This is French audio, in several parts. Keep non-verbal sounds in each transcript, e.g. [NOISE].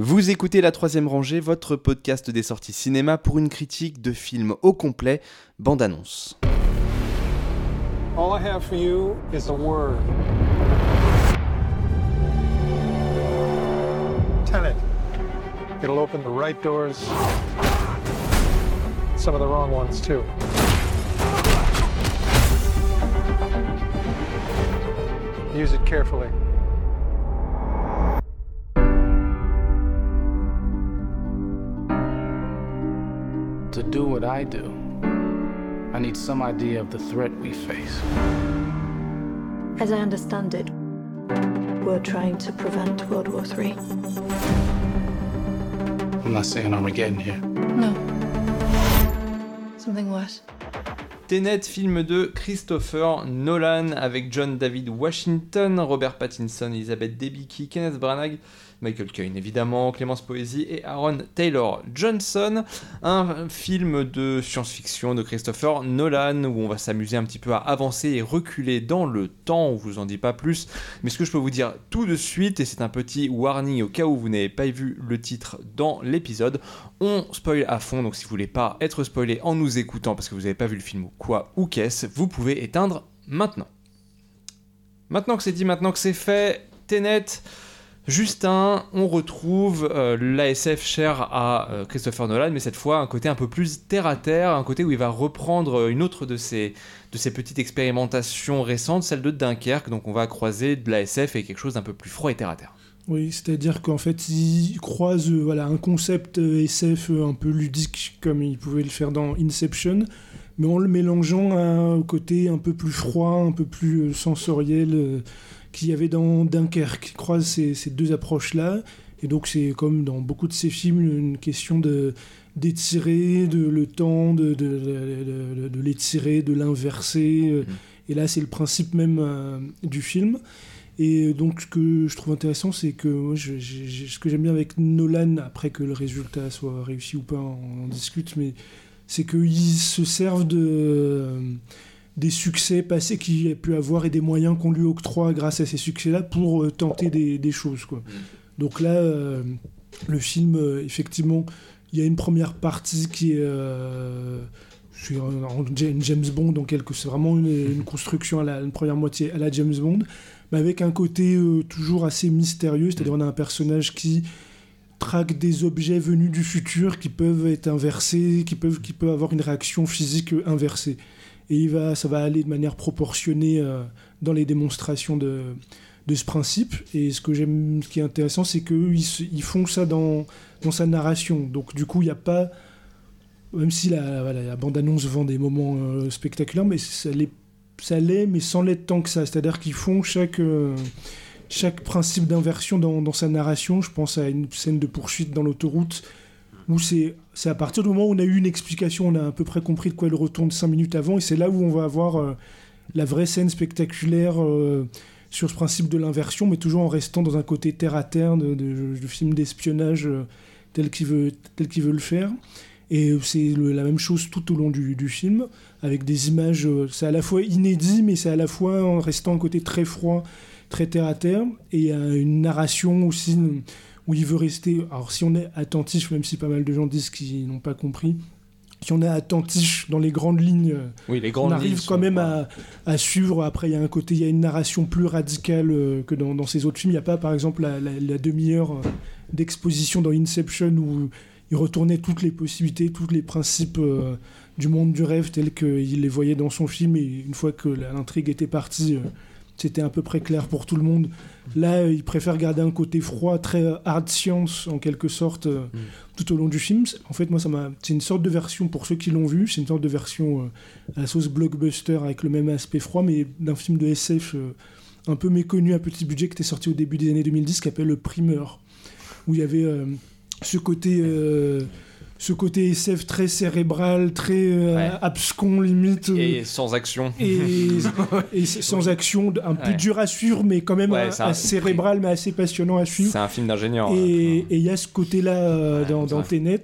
Vous écoutez La Troisième Rangée, votre podcast des sorties cinéma pour une critique de film au complet, bande-annonce. All I have for you is a word. Tenet. It'll open the right doors, some of the wrong ones too. Use it carefully. To do what I do, I need some idea of the threat we face. As I understand it, we're trying to prevent World War III. I'm not saying Armageddon here. No. Something worse. Tenet, film de Christopher Nolan avec John David Washington, Robert Pattinson, Elizabeth Debicki, Kenneth Branagh, Michael Caine évidemment, Clémence Poésy et Aaron Taylor Johnson. Un film de science-fiction de Christopher Nolan où on va s'amuser un petit peu à avancer et reculer dans le temps, on vous en dit pas plus. Mais ce que je peux vous dire tout de suite, et c'est un petit warning au cas où vous n'avez pas vu le titre dans l'épisode, on spoil à fond, donc si vous voulez pas être spoilé en nous écoutant parce que vous n'avez pas vu le film ou quoi ou qu'est-ce, vous pouvez éteindre maintenant. Maintenant que c'est dit, maintenant que c'est fait, Tenet, Justin, on retrouve euh, l'ASF cher à euh, Christopher Nolan, mais cette fois un côté un peu plus terre à terre, un côté où il va reprendre euh, une autre de ses, de petites expérimentations récentes, celle de Dunkerque. Donc on va croiser de l'ASF et quelque chose d'un peu plus froid et terre à terre. Oui, c'est-à-dire qu'en fait, il croise euh, voilà, un concept SF un peu ludique, comme il pouvait le faire dans Inception, mais en le mélangeant à côté un peu plus froid, un peu plus sensoriel qu'il y avait dans Dunkerque. Il croise ces, ces deux approches-là, et donc c'est comme dans beaucoup de ces films, une question de d'étirer de, le temps, de, de, de- de- de l'étirer, de l'inverser. euh, Et là, c'est le principe même euh, du film. Et donc, ce que je trouve intéressant, c'est que moi, je- ce que j'aime bien avec Nolan, après que le résultat soit réussi ou pas, on en discute, mais c'est qu'ils se servent de, euh, des succès passés qu'il a pu avoir et des moyens qu'on lui octroie grâce à ces succès-là pour euh, tenter des, choses. Quoi. Donc là, euh, le film, euh, effectivement, il y a une première partie qui est. je suis en- James Bond, donc c'est vraiment une, construction à la une première moitié à la James Bond, mais avec un côté toujours assez mystérieux, c'est-à-dire on a un personnage qui traque des objets venus du futur qui peuvent être inversés, qui peuvent, qui peuvent avoir une réaction physique inversée. Et il va, ça va aller de manière proportionnée euh, dans les démonstrations de, ce principe. Et ce que j'aime, ce qui est intéressant, c'est qu'eux, ils, font ça dans, dans sa narration. Donc du coup, il n'y a pas, même si la, bande-annonce vend des moments euh, spectaculaires, mais ça l'est, ça l'est, mais sans l'être tant que ça. C'est-à-dire qu'ils font chaque, euh, chaque principe d'inversion dans, dans sa narration. Je pense à une scène de poursuite dans l'autoroute où c'est, à partir du moment où on a eu une explication, on a à peu près compris de quoi il retourne cinq minutes avant, et c'est là où on va avoir euh, la vraie scène spectaculaire euh, sur ce principe de l'inversion, mais toujours en restant dans un côté terre à terre de, de, film d'espionnage euh, tel qu'il veut, tel qu'il veut le faire. Et c'est la même chose tout au long du, du film, avec des images, c'est à la fois inédit, mais c'est à la fois en restant un côté très froid, très terre à terre, et une narration aussi où il veut rester. Alors si on est attentif, même si pas mal de gens disent qu'ils n'ont pas compris, si on est attentif dans les grandes lignes, Oui, les on arrive lignes quand même à, à suivre. Après, il y a un côté, il y a une narration plus radicale euh, que dans, dans ces autres films. Il n'y a pas, par exemple, la, la- la demi-heure euh, d'exposition dans Inception où il retournait toutes les possibilités, tous les principes euh, du monde du rêve tels qu'il les voyait dans son film. Et une fois que l'intrigue était partie, euh, c'était à peu près clair pour tout le monde. Là, euh, il préfère garder un côté froid, très euh, hard science en quelque sorte, euh, tout au long du film. En fait, moi, ça m'a. C'est une sorte de version pour ceux qui l'ont vu. C'est une sorte de version euh, à la sauce blockbuster avec le même aspect froid, mais d'un film de SF euh, un peu méconnu à petit budget qui était sorti au début des années 2010, qui s'appelle Le Primeur, où il y avait ce côté. Euh, ce côté SF très cérébral, très euh, Ouais. abscon limite. euh, Et sans action. et, [LAUGHS] sans action, un peu Ouais. dur à suivre, mais quand même Ouais, un- assez cérébral, mais assez passionnant à suivre. C'est un film d'ingénieur. Et et il y a ce côté-là euh, dans, dans. Tenet.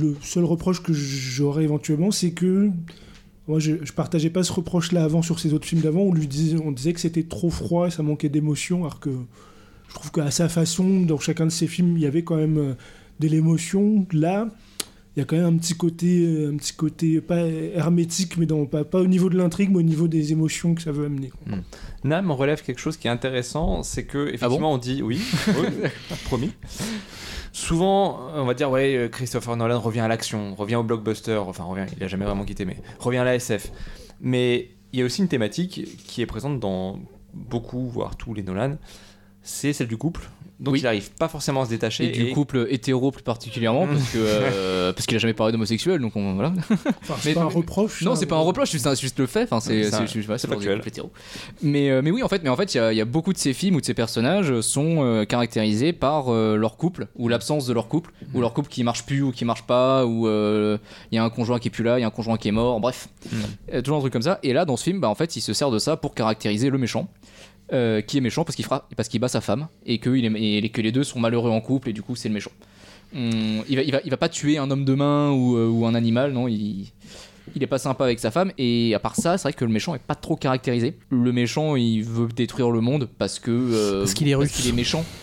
Le seul reproche que j'aurais éventuellement, c'est que moi, je, je partageais pas ce reproche-là avant sur ces autres films d'avant. On lui disait, on disait que c'était trop froid et ça manquait d'émotion, alors que je trouve qu'à sa façon, dans chacun de ses films, il y avait quand même euh, de l'émotion. Là, il y a quand même un petit côté, euh, un petit côté pas hermétique, mais dans, pas, pas au niveau de l'intrigue, mais au niveau des émotions que ça veut amener. quoi. Nam relève quelque chose qui est intéressant, c'est que effectivement on dit [LAUGHS] oui, oui, promis. Souvent, on va dire ouais, euh, Christopher Nolan revient à l'action, revient au blockbuster, enfin revient, il a jamais vraiment quitté, mais revient à la SF. Mais il y a aussi une thématique qui est présente dans beaucoup, voire tous les Nolan, c'est celle du couple. Donc Oui. il arrive pas forcément à se détacher. Et du couple hétéro plus particulièrement, parce que euh, [LAUGHS] parce qu'il a jamais parlé d'homosexuel, donc on, voilà. Enfin, c'est pas un reproche. Non, c'est pas un reproche, c'est juste le fait. Enfin, c'est C'est hétéro. Mais euh, mais oui, en fait, mais en fait, il y a- il y, a beaucoup de ces films où de ces personnages sont euh, caractérisés par euh, leur couple ou l'absence de leur couple ou leur couple qui marche plus ou qui marche pas ou euh, il y a un conjoint qui est plus là, il y a un conjoint qui est mort, bref, Euh, toujours un truc comme ça. Et là, dans ce film, bah en fait, il se sert de ça pour caractériser le méchant. Euh, qui est méchant parce qu'il fera parce qu'il bat sa femme et que, il est, et que les deux sont malheureux en couple et du coup c'est le méchant. Il, va, il, va, il va pas tuer un homme de main ou, euh, ou un animal, non, il, il est pas sympa avec sa femme et à part ça c'est vrai que le méchant est pas trop caractérisé le méchant il veut détruire le monde parce que euh, Parce qu'il est russe. qu'il est méchant [LAUGHS]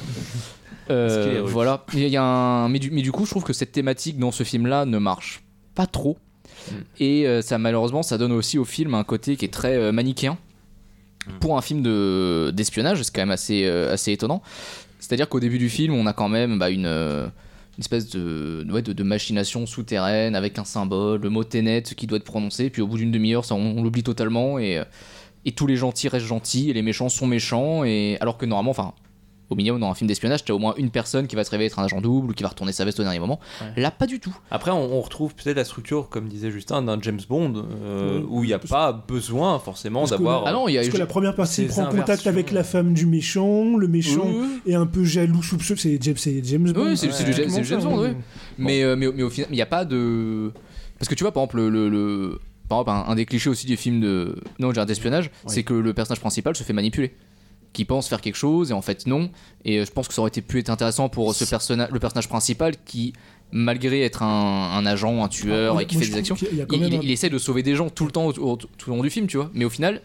Euh, Parce qu'il est russe. voilà il y a un mais du, mais du coup je trouve que cette thématique dans ce film là ne marche pas trop Mm. et euh, ça malheureusement ça donne aussi au film un côté qui est très euh, manichéen pour un film de d'espionnage c'est quand même assez euh, assez étonnant. C'est à dire qu'au début du film on a quand même bah, une euh, une espèce de, ouais, de, machination souterraine avec un symbole, le mot Tenet qui doit être prononcé, puis au bout d'une demi-heure, on, l'oublie totalement, et, euh, et tous les gentils restent gentils, et les méchants sont méchants, et alors que normalement, enfin, au minimum, dans un film d'espionnage, t'as au moins une personne qui va se réveiller être un agent double, ou qui va retourner sa veste au dernier moment. Ouais. Là, pas du tout. Après, on, on retrouve peut-être la structure, comme disait Justin, d'un James Bond, euh, Oui. où il n'y a Parce- pas besoin forcément d'avoir. Ah non, il y a Parce que la première partie, prend contact avec la femme du méchant, le méchant Oui, oui. est un peu jaloux, soupçonneux. C'est James, c'est James Bond. Oui, c'est c'est du James- c'est du James Bond, oui. Mais, euh, mais, mais au final, il n'y a pas de. Parce que tu vois, par exemple, le. le- Par exemple, un, un des clichés aussi des films de. Non, d'espionnage, c'est que le personnage principal se fait manipuler. Qui pense faire quelque chose et en fait non. Et euh, je pense que ça aurait été pu être intéressant pour ce personnage, le personnage principal qui, malgré être un, un agent, un tueur Ah, et qui fait des actions, il, même il- un- il essaie de sauver des gens tout le temps, tout au long du film, tu vois. Mais au final,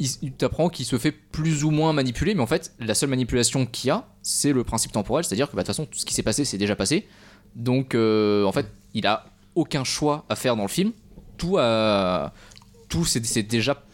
il, t'apprend qu'il se fait plus ou moins manipuler, mais en fait, la seule manipulation qu'il y a, c'est le principe temporel, c'est-à-dire que bah, de toute façon, tout ce qui s'est passé, c'est déjà passé. Donc, euh, en fait, il a aucun choix à faire dans le film. Tout, a, tout c'est, déjà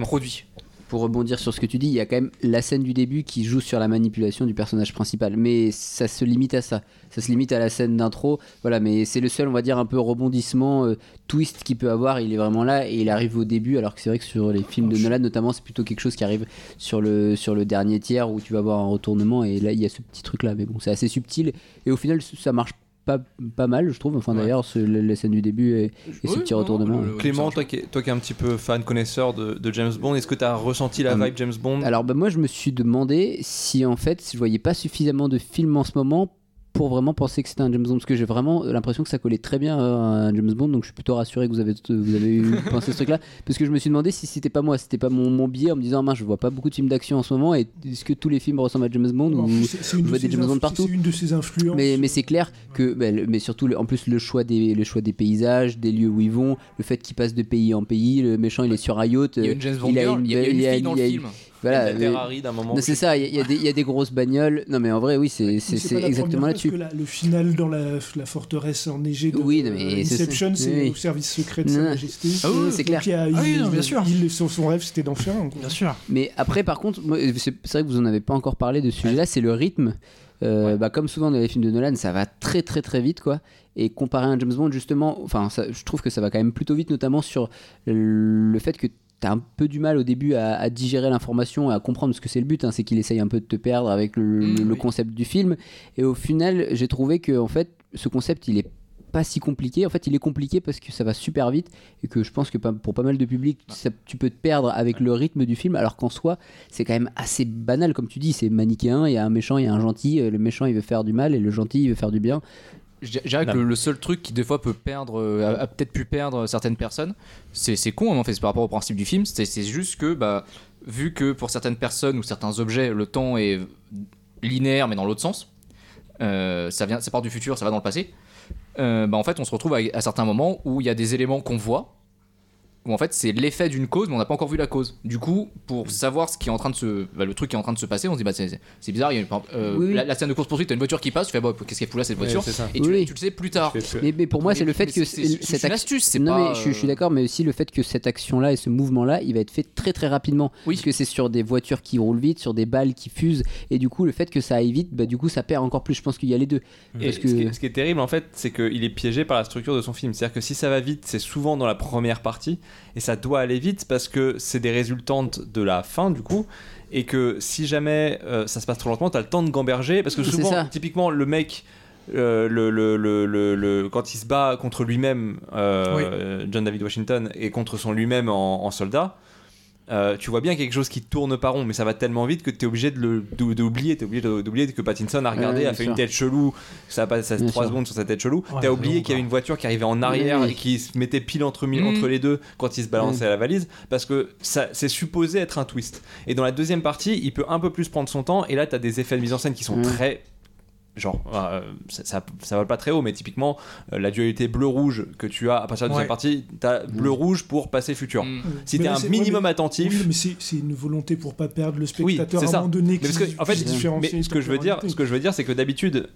produit. Pour rebondir sur ce que tu dis, il y a quand même la scène du début qui joue sur la manipulation du personnage principal. Mais ça se limite à ça. Ça se limite à la scène d'intro. Voilà, mais c'est le seul, on va dire, un peu rebondissement, euh, twist qu'il peut avoir. Il est vraiment là et il arrive au début. Alors que c'est vrai que sur les films de Nolan, notamment, c'est plutôt quelque chose qui arrive sur le, sur le dernier tiers où tu vas avoir un retournement. Et là, il y a ce petit truc-là. Mais bon, c'est assez subtil. Et au final, ça marche pas, pas mal, je trouve. Enfin, Ouais. d'ailleurs, la, la scène du début et, et ce petit non, retournement. le- Clément, toi qui, es, toi qui es un petit peu fan, connaisseur de, de James Bond, est-ce que tu as ressenti la Hum. vibe James Bond? Alors bah, moi je me suis demandé si en fait je voyais pas suffisamment de films en ce moment pour vraiment penser que c'était un James Bond parce que j'ai vraiment l'impression que ça collait très bien à un James Bond donc je suis plutôt rassuré que vous avez vous avez eu [LAUGHS] pensé ce truc là parce que je me suis demandé si c'était pas moi c'était pas mon, mon biais en me disant mince je vois pas beaucoup de films d'action en ce moment et est-ce que tous les films ressemblent à James Bond ou je de vois des ses James Bond partout. C'est une de ses influences. mais, mais c'est clair que, bah, le- mais surtout, le- en plus, le choix, des, le choix des paysages, des lieux où ils vont, le fait qu'ils passent de pays en pays, le méchant il est sur un yacht. Il y a une James Bond il a une il y a, une fille dans le film. Voilà, la Ferrari d'un moment. non, c'est ça, il y, a- y des- il y a des grosses bagnoles. Non, mais en vrai, oui, c'est exactement là-dessus. le final dans la, la forteresse enneigée de Oui, non, mais c'est- Inception, c'est- oui. au service secret de Non, Sa. Majesté. Ah oui, c'est clair. A- Ah oui, il- non, bien sûr. il- son, son rêve, c'était d'en faire un. Bien sûr. Mais après, par contre, c'est vrai que vous en avez pas encore parlé de celui-là, c'est le rythme. Euh, bah, comme souvent dans les films de Nolan, ça va très très très vite quoi. Et comparé à un James Bond, justement, enfin, ça- je trouve que ça va quand même plutôt vite, notamment sur le fait que t'as un peu du mal au début à, à digérer l'information et à comprendre ce que c'est le but, hein, c'est qu'il essaye un peu de te perdre avec le, Mmh, le oui. concept du film. Et au final, j'ai trouvé que en fait, ce concept, il est pas si compliqué. En fait, il est compliqué parce que ça va super vite et que je pense que pour pas mal de public, ça- tu peux te perdre avec le rythme du film, alors qu'en soi, c'est quand même assez banal, comme tu dis. C'est manichéen. Il y a un méchant, il y a un gentil. euh, Le méchant, il veut faire du mal et le gentil, il veut faire du bien. Je dirais- que le, seul truc qui des fois peut perdre, euh, a, a peut-être pu perdre certaines personnes, c'est c'est con hein, en fait, c'est par rapport au principe du film, c'est c'est juste que bah, vu que pour certaines personnes ou certains objets le temps est linéaire mais dans l'autre sens, euh, ça vient, ça part du futur, ça va dans le passé. euh, bah, en fait on se retrouve à, à certains moments où il y a des éléments qu'on voit où en fait c'est l'effet d'une cause, mais on n'a pas encore vu la cause. Du coup, pour savoir ce qui est en train de se, bah, le truc qui est en train de se passer, on se dit bah c'est bizarre. Il y a une- euh, Oui, oui. La, la scène de course poursuite, t'as une voiture qui passe, tu fais bah qu'est-ce qu'elle fout là cette voiture c'est ça. Et tu, Oui. tu le sais plus tard. Mais, mais pour moi, c'est le fait que c'est- c'est- c'est cette une action- astuce, c'est non pas, mais je, je suis euh, d'accord, mais aussi le fait que cette action-là et ce mouvement-là, il va être fait très très rapidement, Oui. parce que c'est sur des voitures qui roulent vite, sur des balles qui fusent, et du coup le fait que ça aille vite, bah du coup ça perd encore plus. Je pense qu'il y a les deux. Et Parce ce, qui est, ce qui est terrible en fait, c'est qu'il est piégé par la structure de son film. C'est-à-dire que si ça va vite, c'est souvent dans la première partie, et ça doit aller vite parce que c'est des résultantes de la fin du coup, et que si jamais euh, ça se passe trop lentement, t'as le temps de gamberger, parce que souvent, typiquement, le mec. euh, le, le- le- le- le- quand il se bat contre lui-même, euh, John David Washington, et contre son lui-même en, en soldat, euh, tu vois bien quelque chose qui tourne pas rond, mais ça va tellement vite que tu es obligé de d'oublier. Tu es obligé de- d'oublier que Pattinson a regardé, Ouais, a fait sûr. une tête chelou, ça passe Bien 3 sûr. secondes sur sa tête chelou. Ouais, T'as oublié long, qu'il y avait une voiture qui arrivait en arrière Oui. et qui se mettait pile entre, Mhm. entre les deux quand il se balançait à la valise, parce que ça c'est supposé être un twist. Et dans la deuxième partie, il peut un peu plus prendre son temps, et là tu as des effets de mise en scène qui sont très genre euh, ça, ça, ça vole pas très haut mais typiquement euh, la dualité bleu rouge que tu as à partir de la deuxième Ouais. partie t'as bleu rouge pour passer futur Mm. si t'es un minimum ouais, mais- attentif Oui, mais c'est une volonté pour pas perdre le Oui, spectateur c'est à un moment donné. Mais parce que, en fait, mais ce que je veux dire, ce que je veux dire, c'est que d'habitude,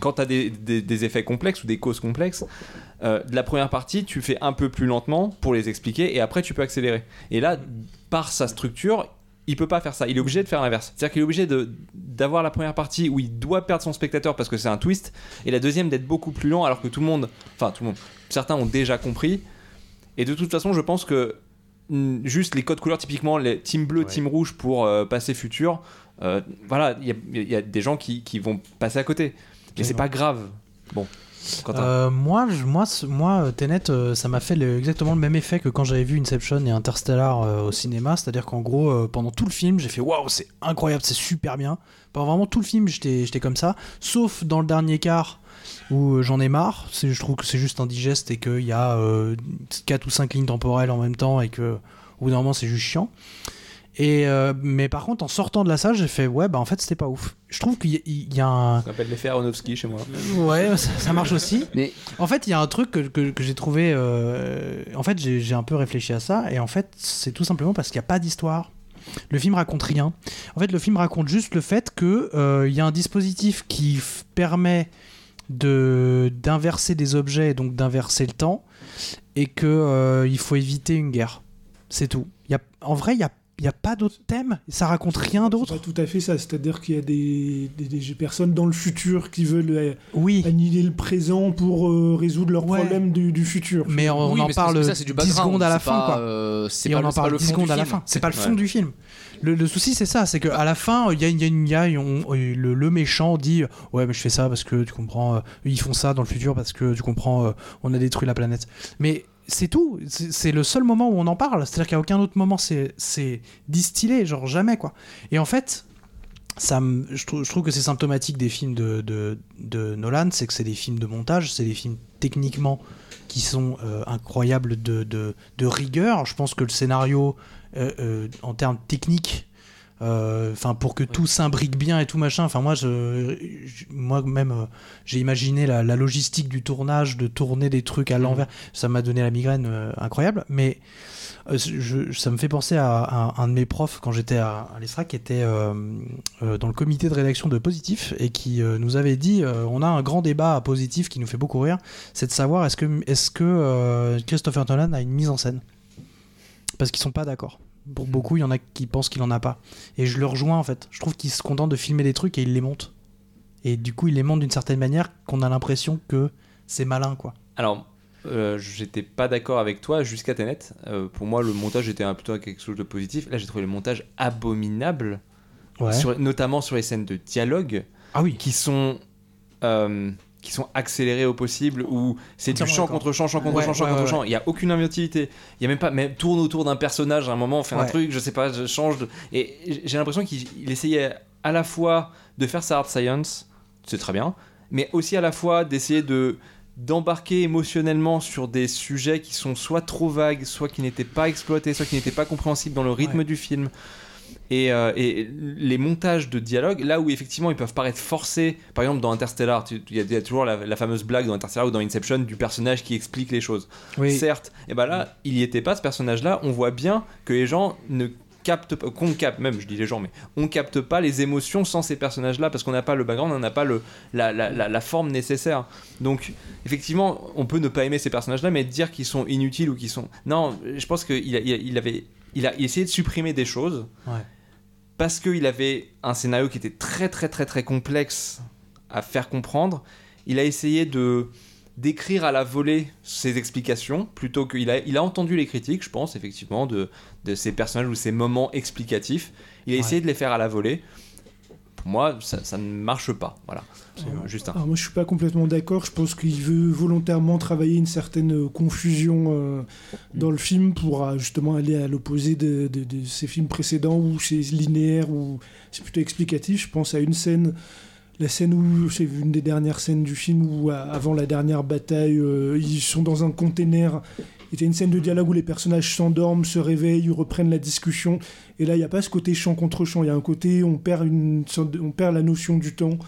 quand tu as des, des- des effets complexes ou des causes complexes, euh, de la première partie, tu fais un peu plus lentement pour les expliquer et après tu peux accélérer. Et là, par sa structure, il peut pas faire ça. Il est obligé de faire l'inverse. C'est-à-dire qu'il est obligé d'avoir la première partie où il doit perdre son spectateur parce que c'est un twist, et la deuxième d'être beaucoup plus lent alors que tout le monde, enfin tout le monde, certains ont déjà compris. Et de toute façon, je pense que mm, juste les codes couleurs, typiquement les team bleu, team rouge pour euh, passer futur, euh, voilà, il y, a- il y a des gens qui, qui vont passer à côté. Mais c'est pas grave. Bon. Euh, moi, je- moi, moi, euh, Tenet, euh, ça m'a fait exactement le même effet que quand j'avais vu Inception et Interstellar au cinéma. C'est-à-dire qu'en gros, pendant tout le film, j'ai fait waouh, c'est incroyable, c'est super bien. Pendant vraiment tout le film, j'étais comme ça. Sauf dans le dernier quart où j'en ai marre. Je trouve que c'est juste indigeste et qu'il y a 4 ou 5 lignes temporelles en même temps et que au bout d'un moment, c'est juste chiant. Et euh, mais par contre, en sortant de la salle, j'ai fait ouais, bah en fait, c'était pas ouf. Je trouve qu'il y, a- il y a un. Ça s'appelle l'effet Aronofsky chez moi. Ouais, ça, ça marche aussi. Mais En fait, il y a un truc que, que- que j'ai trouvé. euh, En fait, j'ai j'ai un peu réfléchi à ça. Et en fait, c'est tout simplement parce qu'il n'y a pas d'histoire. Le film raconte rien. En fait, le film raconte juste le fait que euh, il y a un dispositif qui permet de d'inverser des objets et donc d'inverser le temps et que euh, il faut éviter une guerre. C'est tout. Il y a, en vrai, il y a, il y a pas d'autre thème. Ça raconte rien C'est d'autre. pas tout à fait ça. C'est-à-dire qu'il y a des, des- des personnes dans le futur qui veulent euh, Oui. annihiler le présent pour euh, résoudre leurs Ouais. problèmes du, du futur. Mais on, Oui, en mais parle ça, c'est du 10 background, secondes à la fin, pas, quoi. euh, c'est et pas on le- en parle le 10 fond du secondes à la film. fin. C'est pas le Ouais. fond du film. Le, le souci, c'est ça, c'est qu'à la fin, il y a, il y a une- y a- on- le, le méchant dit Ouais, mais je fais ça parce que tu comprends, euh, ils font ça dans le futur parce que tu comprends, euh, on a détruit la planète. Mais c'est tout, c'est le seul moment où on en parle. C'est-à-dire qu'à aucun autre moment c'est distillé, genre jamais quoi. Et en fait, ça je, trouve, que c'est symptomatique des films de, de, Nolan, c'est que c'est des films de montage, c'est des films techniquement qui sont euh, incroyables de, de, de rigueur. Je pense que le scénario, euh, euh, en termes techniques, euh, enfin pour que tout s'imbrique bien et tout machin. Enfin moi, je, je- moi même, euh, j'ai imaginé la, la logistique du tournage, de tourner des trucs à l'envers. Ça m'a donné la migraine euh, incroyable. Mais je- ça me fait penser à, à un de mes profs quand j'étais à, à l'ESRA qui était dans le comité de rédaction de Positif et qui nous avait dit on a un grand débat à Positif qui nous fait beaucoup rire, c'est de savoir est-ce que, est que Christopher Nolan a une mise en scène? Parce qu'ils sont pas d'accord. Pour beaucoup, il y en a qui pensent qu'il en a pas. Et je le rejoins en fait. Je trouve qu'il se contente de filmer des trucs et il les monte. Et du coup, il les monte d'une certaine manière qu'on a l'impression que c'est malin quoi. Alors, euh, j'étais pas d'accord avec toi jusqu'à Tenet. Euh, pour moi, le montage était un, plutôt quelque chose de positif. Là, j'ai trouvé le montage abominable, Ouais. sur- notamment sur les scènes de dialogue Ah oui. qui sont. euh, qui sont accélérées au possible où c'est du champ contre champ, champ contre Ouais, champ, champ ouais, contre ouais. champ. Il y a aucune inventivité. Il y a même pas, même tourne autour d'un personnage à un moment, fait un truc, je sais pas, je change. de- Et j'ai l'impression qu'il il essayait à la fois de faire sa hard science, c'est très bien, mais aussi à la fois d'essayer de d'embarquer émotionnellement sur des sujets qui sont soit trop vagues, soit qui n'étaient pas exploités, soit qui n'étaient pas compréhensibles dans le rythme du film. Et, euh, et les montages de dialogue, là où effectivement ils peuvent paraître forcés, par exemple dans Interstellar, il y, a- il y a toujours la, la fameuse blague dans Interstellar ou dans Inception du personnage qui explique les choses. Oui. Certes, et ben là, il y était pas ce personnage-là. On voit bien que les gens ne captent pas, qu'on capte même, je dis les gens, mais on capte pas les émotions sans ces personnages-là parce qu'on n'a pas le background, on n'a pas le, la, la, la, la forme nécessaire. Donc, effectivement, on peut ne pas aimer ces personnages-là, mais dire qu'ils sont inutiles ou qu'ils sont. Non, je pense qu'il a, il il avait. Il a essayé de supprimer des choses Ouais. Parce qu'il avait un scénario qui était très très très très complexe à faire comprendre. Il a essayé de d'écrire à la volée ses explications plutôt qu'il a, il a entendu les critiques, je pense, effectivement, de, de ces personnages ou ces moments explicatifs. Il a Ouais. essayé de les faire à la volée. Pour moi, ça, ça ne marche pas. Voilà. C'est juste un. Alors moi je suis pas complètement d'accord, je pense qu'il veut volontairement travailler une certaine euh, confusion euh, dans le film pour euh, justement aller à l'opposé de, de- de ses films précédents où c'est linéaire, où c'est plutôt explicatif. Je pense à une scène, la scène où c'est une des dernières scènes du film où euh, avant la dernière bataille, euh, ils sont dans un container. Il y a une scène de dialogue où les personnages s'endorment, se réveillent, reprennent la discussion. Et là, il n'y a pas ce côté champ contre champ. Il y a un côté, on perd, une, on perd la notion du temps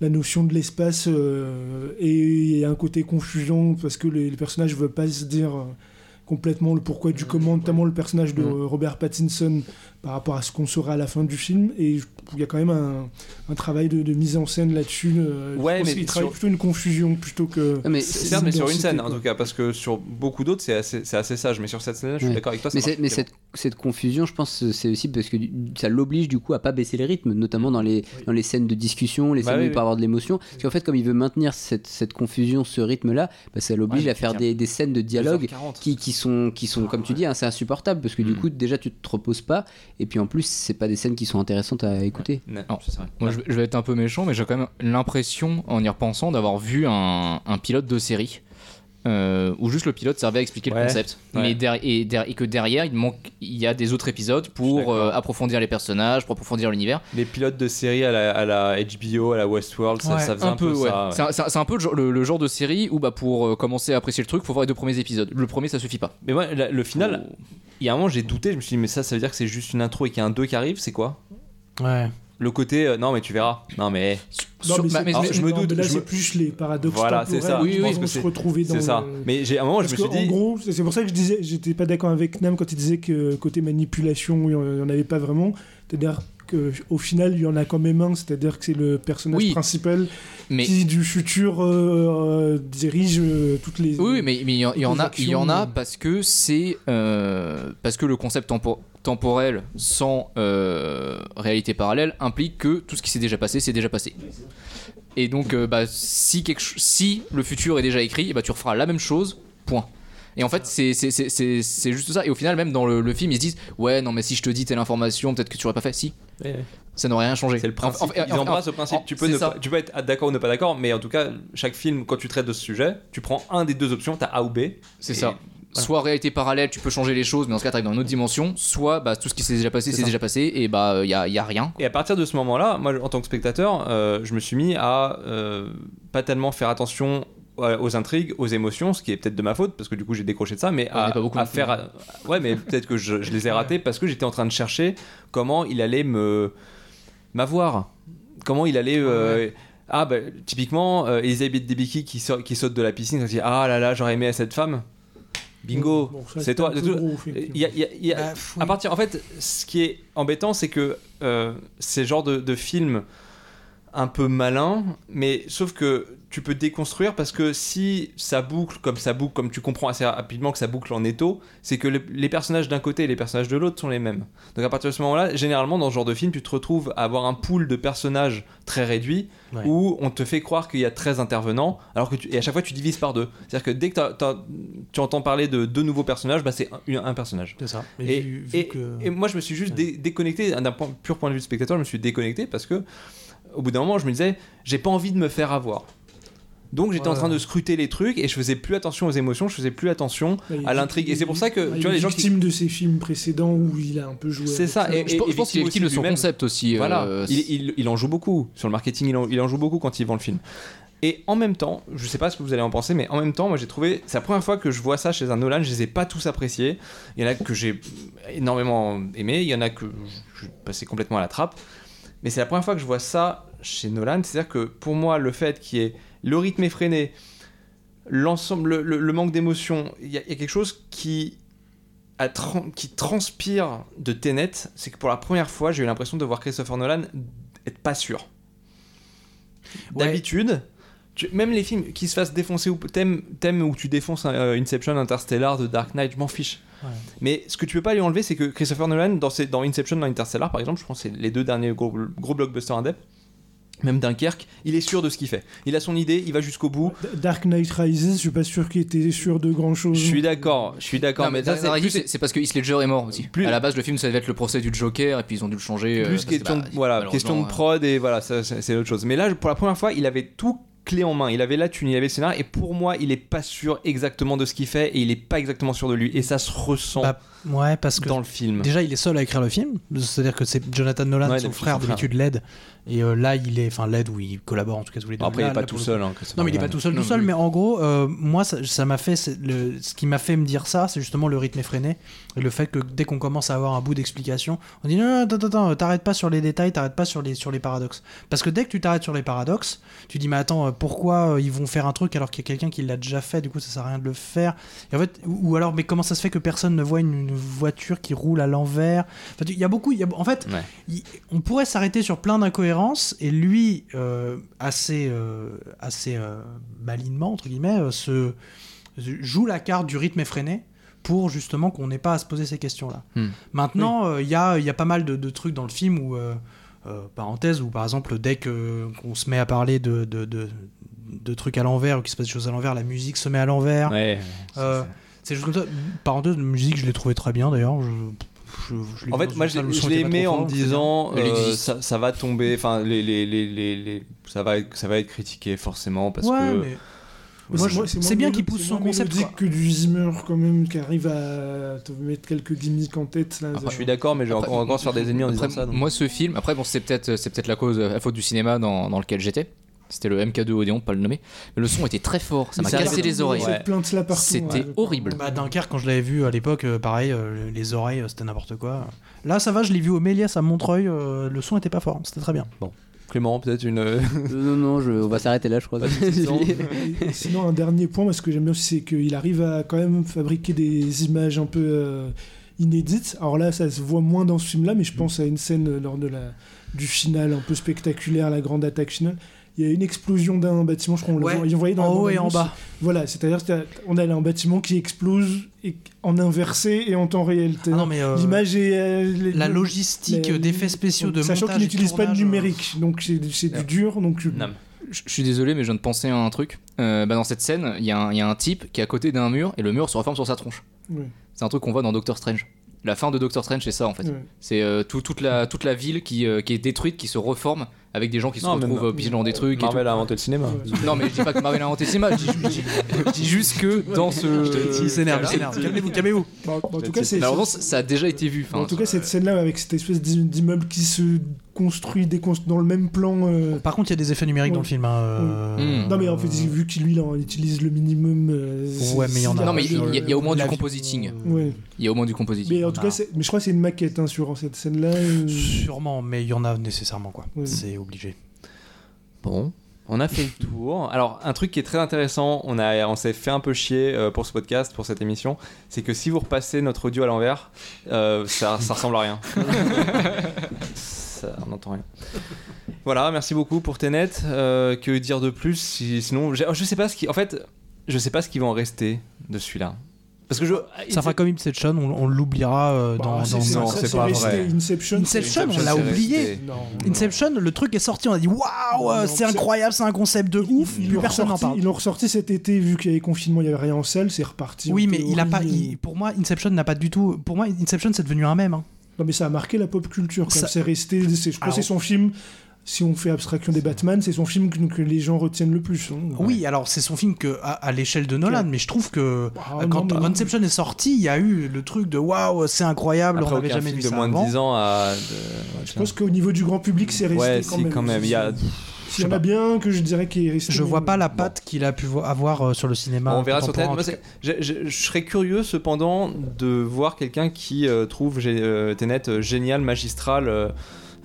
la notion de l'espace euh, et il y a un côté confusion parce que les, les personnages ne veulent pas se dire euh, complètement le pourquoi du comment, notamment le personnage de Mm. euh, Robert Pattinson par rapport à ce qu'on saura à la fin du film. Et il y a quand même un, un travail de, de mise en scène là-dessus. euh, Ouais, mais qu'il travaille sur- plutôt une confusion plutôt que. Mais Certes, mais sur une scène quoi. en tout cas, parce que sur beaucoup d'autres, c'est assez, assez sage. Mais sur cette scène, je suis Ouais. d'accord avec toi. Mais, cette, cette confusion, je pense, c'est aussi parce que ça l'oblige du coup à pas baisser les rythmes, notamment dans les, dans les scènes de discussion, les Bah scènes oui, où il oui. peut avoir de l'émotion. Parce qu'en fait, comme il veut maintenir cette, cette confusion, ce rythme-là, bah, ça l'oblige Ouais, à faire des, des scènes de dialogue 2h40. qui, qui sont, qui sont comme tu dis, hein, c'est insupportable parce que du Mm. coup, déjà, tu te reposes pas. Et puis en plus, c'est pas des scènes qui sont intéressantes à écouter. Non, vrai. Moi, je, je vais être un peu méchant, mais j'ai quand même l'impression, en y repensant, d'avoir vu un, un pilote de série. Euh, où juste le pilote servait à expliquer Ouais, le concept, ouais. mais derrière, et, que derrière il manque, il y a des autres épisodes pour euh, approfondir les personnages, pour approfondir l'univers. Les pilotes de série à la, à la HBO, à la Westworld, ça, Ouais, ça faisait un, peu, ouais. ça. ouais. C'est un- peu le, genre- le- le genre de série où bah, pour euh, commencer à apprécier le truc, faut voir les deux premiers épisodes. Le premier, ça suffit pas. Mais moi, la- le final, il y a un moment, j'ai douté. Je me suis dit, mais ça, ça veut dire que c'est juste une intro et qu'il y a un 2 qui arrive, c'est quoi? Ouais. Le côté, euh, non, mais tu verras. Non, mais. Non, Sur- mais bah, alors, je me non, doute, mais Là, je c'est me- plus les paradoxes Voilà, c'est ça. qui Oui, oui, se retrouver dans C'est ça. le- Mais j'ai, à un moment, je me suis que, dit. En gros, c'est pour ça que je disais, j'étais pas d'accord avec Nam quand il disait que côté manipulation, il n'y en avait pas vraiment. C'est-à-dire qu'au final, il y en a quand même un, c'est-à-dire que c'est le personnage Oui. principal Mais qui, du futur, euh, euh, dirige euh, toutes les. Oui, mais il y, en- il y en a, il y en a parce que c'est euh, parce que le concept tempo- temporel sans euh, réalité parallèle implique que tout ce qui s'est déjà passé, c'est déjà passé. Et donc, euh, bah, si quelque si le futur est déjà écrit, eh bah, tu referas la même chose. Point. Et en fait, c'est c'est- c'est- c'est- c'est juste ça. Et au final, même dans le, le film, ils se disent Ouais, non, mais si je te dis telle information, peut-être que tu aurais pas fait. Si, ça n'aurait rien changé. C'est le principe. En- en- Ils en- embrassent le principe. tu, peux ne pas, tu peux être d'accord ou ne pas d'accord, mais en tout cas, chaque film, quand tu traites de ce sujet, tu prends un des deux options, t'as A ou B. C'est Et ça. Voilà. Soit réalité parallèle, tu peux changer les choses, mais dans ce cas, tu dans une autre dimension. Soit bah, tout ce qui s'est déjà passé, C'est déjà passé, et bah, il y a, y a rien. Et à partir de ce moment-là, moi, en tant que spectateur, euh, je me suis mis à euh, pas tellement faire attention euh, aux intrigues, aux émotions, ce qui est peut-être de ma faute parce que du coup j'ai décroché de ça, mais On à, pas beaucoup à faire, à- ouais, mais [LAUGHS] peut-être que je, je les ai ratés parce que j'étais en train de chercher comment il allait me m'avoir, comment il allait. euh, Ah bah typiquement euh, Elisabeth Debicki qui, sort- qui saute de la piscine, ça se dit ah là là j'aurais aimé cette femme. Bingo, Bon, c'est toi. à partir, en fait, ce qui est embêtant, c'est que euh, ces genres de, de films un peu malins, mais sauf que tu peux déconstruire parce que si ça boucle comme ça boucle, comme tu comprends assez rapidement que ça boucle en étau, c'est que le- les personnages d'un côté et les personnages de l'autre sont les mêmes. Donc à partir de ce moment-là, généralement dans ce genre de film, tu te retrouves à avoir un pool de personnages très réduit Ouais. où on te fait croire qu'il y a 13 intervenants, alors que tu- et à chaque fois tu divises par deux. C'est-à-dire que dès que tu entends parler de deux nouveaux personnages, bah c'est un, un personnage. C'est ça. Et, vu- vu et- que- et moi, je me suis juste dé- déconnecté, d'un pur point de vue de spectateur, je me suis déconnecté parce que, au bout d'un moment, je me disais, j'ai pas envie de me faire avoir. Donc j'étais en train de scruter les trucs et je faisais plus attention aux émotions, je faisais plus attention Bah, à l'intrigue. Et c'est pour ça que, Ouais, tu il vois, les gens qui. victime de ses films précédents où il a un peu joué. C'est ça, et- Je, pense- je pense qu'il est victime de son concept aussi. Voilà, euh, il, il- il en joue beaucoup. Sur le marketing, il en, il en joue beaucoup quand il vend le film. Et en même temps, je sais pas ce que vous allez en penser, mais en même temps, moi j'ai trouvé, c'est la première fois que je vois ça chez un Nolan, je les ai pas tous appréciés. Il y en a que j'ai énormément aimé, il y en a que je suis passé complètement à la trappe. Mais c'est la première fois que je vois ça chez Nolan, c'est-à-dire que pour moi, le fait qu'il y ait le rythme effréné, l'ensemble, le, le- le manque d'émotion, il y, a il y a quelque chose qui, a qui transpire de Tenet, c'est que pour la première fois, j'ai eu l'impression de voir Christopher Nolan être pas sûr. Ouais. Tu- même les films qui se fassent défoncer ou t'aimes, où tu défonces euh, Inception, Interstellar, The Dark Knight, je m'en fiche. Ouais. Mais ce que tu peux pas lui enlever, c'est que Christopher Nolan, dans, ses- dans Inception, dans Interstellar par exemple, je pense que c'est les deux derniers gros, gros blockbusters indep, même Dunkerque, il est sûr de ce qu'il fait. Il a son idée, il va jusqu'au bout. Dark Knight Rises, je suis pas sûr qu'il était sûr de grand chose. Je suis d'accord, je suis d'accord, mais mais c'est parce que Heath Ledger est mort aussi. Plus- À la base, le film, ça devait être le procès du Joker, et puis ils ont dû le changer. euh, plus que, question, bah, de, voilà, question de euh, prod et voilà, c'est autre chose. Mais là, pour la première fois, il avait tout clé en main. Il avait la thune, il avait le scénario, et pour moi, il est pas sûr exactement de ce qu'il fait et il est pas exactement sûr de lui. Et ça se ressent Bah, ouais, parce que dans le film. Déjà, il est seul à écrire le film. C'est-à-dire que c'est Jonathan Nolan, Ouais, son frère, d'habitude l'aide. Et euh, là, il est, enfin l'aide où il collabore en tout cas tous les deux. Après, il est pas là, tout seul. hein, Non, mais il est pas tout seul, tout seul. mais- en gros, euh, moi, ça m'a fait, le, ce qui m'a fait me dire ça, c'est justement le rythme effréné et le fait que dès qu'on commence à avoir un bout d'explication, on dit non, non, attends, attends, t'arrêtes pas sur les détails, t'arrêtes pas sur les sur les paradoxes. Parce que dès que tu t'arrêtes sur les paradoxes, tu dis mais attends, euh, pourquoi ils vont faire un truc alors qu'il y a quelqu'un qui l'a déjà fait, du coup ça sert à rien de le faire. Et en fait, ou, ou alors mais comment ça se fait que personne ne voit une, une voiture qui roule à l'envers Enfin, il y a beaucoup, il y a, en fait, Ouais. il- on pourrait s'arrêter sur plein d'incohérences et lui, euh, assez, euh, assez euh, malinement, entre guillemets, euh, se, joue la carte du rythme effréné pour justement qu'on n'ait pas à se poser ces questions-là. Hmm. Maintenant, euh, il y, a, il y a pas mal de, de trucs dans le film où, euh, euh, parenthèse, où par exemple, dès qu'on se met à parler de, de, de- de trucs à l'envers ou qu'il se passe des choses à l'envers, la musique se met à l'envers. Ouais. Euh, c'est juste comme ça. Parenthèse, la musique, je l'ai trouvé très bien d'ailleurs. Je, je- je l'ai En fait, moi, je l'ai je aimé en fort, me c'est disant, euh, ça, ça va tomber, enfin, les, les, les, les, les- ça va, être, ça va être critiqué forcément parce ouais, que. mais c'est- c'est bien qu'il pousse c'est son concept, quoi. que du Zimmer quand même qui arrive à te mettre quelques gimmicks en tête. Là, je suis d'accord, mais j'ai Après, encore, encore se faire des ennemis en Après, disant ça. donc. moi, ce film, après, bon, c'est peut-être c'est peut-être la cause, la faute du cinéma dans, dans lequel j'étais. C'était le MK2 Odeon, pas le nommer. Mais le son était très fort, ça m'a cassé les oreilles. C'était ouais. horrible. Bah, Dunkerque, quand je l'avais vu à l'époque, euh, pareil, euh, les oreilles, euh, c'était n'importe quoi. Là, ça va, je l'ai vu au Méliès à Montreuil, le son était pas fort, c'était très bien. Clément, peut-être une. Non, non, je, on va s'arrêter là, je crois. [LAUGHS] Sinon, un dernier point, parce que j'aime bien aussi, c'est qu'il arrive à quand même fabriquer des images un peu euh, inédites. Alors là, ça se voit moins dans ce film-là, mais je pense à une scène lors de la, du final un peu spectaculaire, la grande attaque finale. Il y a une explosion d'un bâtiment, je crois qu'on Ouais, l'a voyé dans en haut et en bas. Voilà, c'est-à-dire qu'on a un bâtiment qui explose et, en inversé et en temps réel. Ah non, mais euh, L'image est. euh, les- la logistique d'effets spéciaux, de Sachant montage qu'il et n'utilise pas de euh, numérique, donc c'est du dur. Donc je- Non. Je je suis désolé, mais je viens de penser à un truc. Euh, bah, dans cette scène, il y, a un- il y a un type qui est à côté d'un mur et le mur se reforme sur sa tronche. C'est un truc qu'on voit dans Doctor Strange. La fin de Doctor Strange, c'est ça en fait. C'est euh, tout- toute, la, toute la ville qui, euh, qui est détruite, qui se reforme avec des gens qui se Non, retrouvent euh, pigeons dans des trucs. et Marvel tout. a inventé le cinéma. Non, mais je dis pas que Marvel a inventé le cinéma, je dis, je dis- je dis juste que dans ce. Il s'énerve, il s'énerve. Calmez-vous, calmez-vous. En tout cas, c'est. Malheureusement, ça ça a déjà été vu. En tout cas, cette scène-là, avec cette espèce d'i- d'immeuble qui se construit déconstru- dans le même plan. euh, Par contre, il y a des effets numériques Ouais. dans le film. hein, euh. Non, mais en fait, vu qu'il lui, là, utilise le minimum. euh, Ouais, mais il y en a. Non, mais il y a- il y a au moins du compositing. Ouais. il y a au moins du compositing. Mais en tout Ah. cas, mais je crois que c'est une maquette hein, sur cette scène-là. euh, Sûrement, mais il y en a nécessairement, quoi. Ouais. C'est obligé. Bon, on a fait le tour. Alors, un truc qui est très intéressant, on, a, on s'est fait un peu chier euh, pour ce podcast, pour cette émission, c'est que si vous repassez notre audio à l'envers, euh, ça, ça ressemble à rien. Ça, on n'entend rien. Voilà, merci beaucoup pour Tenet. Euh, que dire de plus si- Sinon, j'ai- je sais pas ce qui. En fait, je sais pas ce qui va en rester de celui-là. Parce que je. Ça fera comme Inception, on, on l'oubliera euh, bah, dans. dans- non, c'est pas vrai. Inception. On l'a oublié. Non. Inception, le truc est sorti, on a dit waouh, c'est incroyable, c'est un concept de ouf, Ils plus personne n'en ressorti- parle. Ils l'ont ressorti cet été, vu qu'il y avait confinement, il n'y avait rien en salle, c'est reparti. Oui, mais il a pas. il- pour moi, Inception n'a pas du tout. Pour moi, Inception, c'est devenu un mème. hein. Non, mais ça a marqué la pop culture. Ça- c'est resté. Je que c'est son film. Si on fait abstraction des Batman, c'est son film que, que les gens retiennent le plus. hein. Oui, alors c'est son film que, à, à l'échelle de Nolan, mais je trouve que Ah, euh, non, quand, non. Inception est sorti, il y a eu le truc de waouh, c'est incroyable, Après, on n'avait jamais film vu de ça moins avant. de 10 ans à. Je pense qu'au niveau du grand public, c'est resté Ouais, quand si, même. quand même. Il y a. S'il y en a bien que je dirais qui est. Je vois pas la patte qu'il a pu vo- avoir euh, sur le cinéma. on verra sur Moi, c'est- je, je- je serais curieux cependant de voir quelqu'un qui euh, trouve euh, Tenet euh, génial, magistral.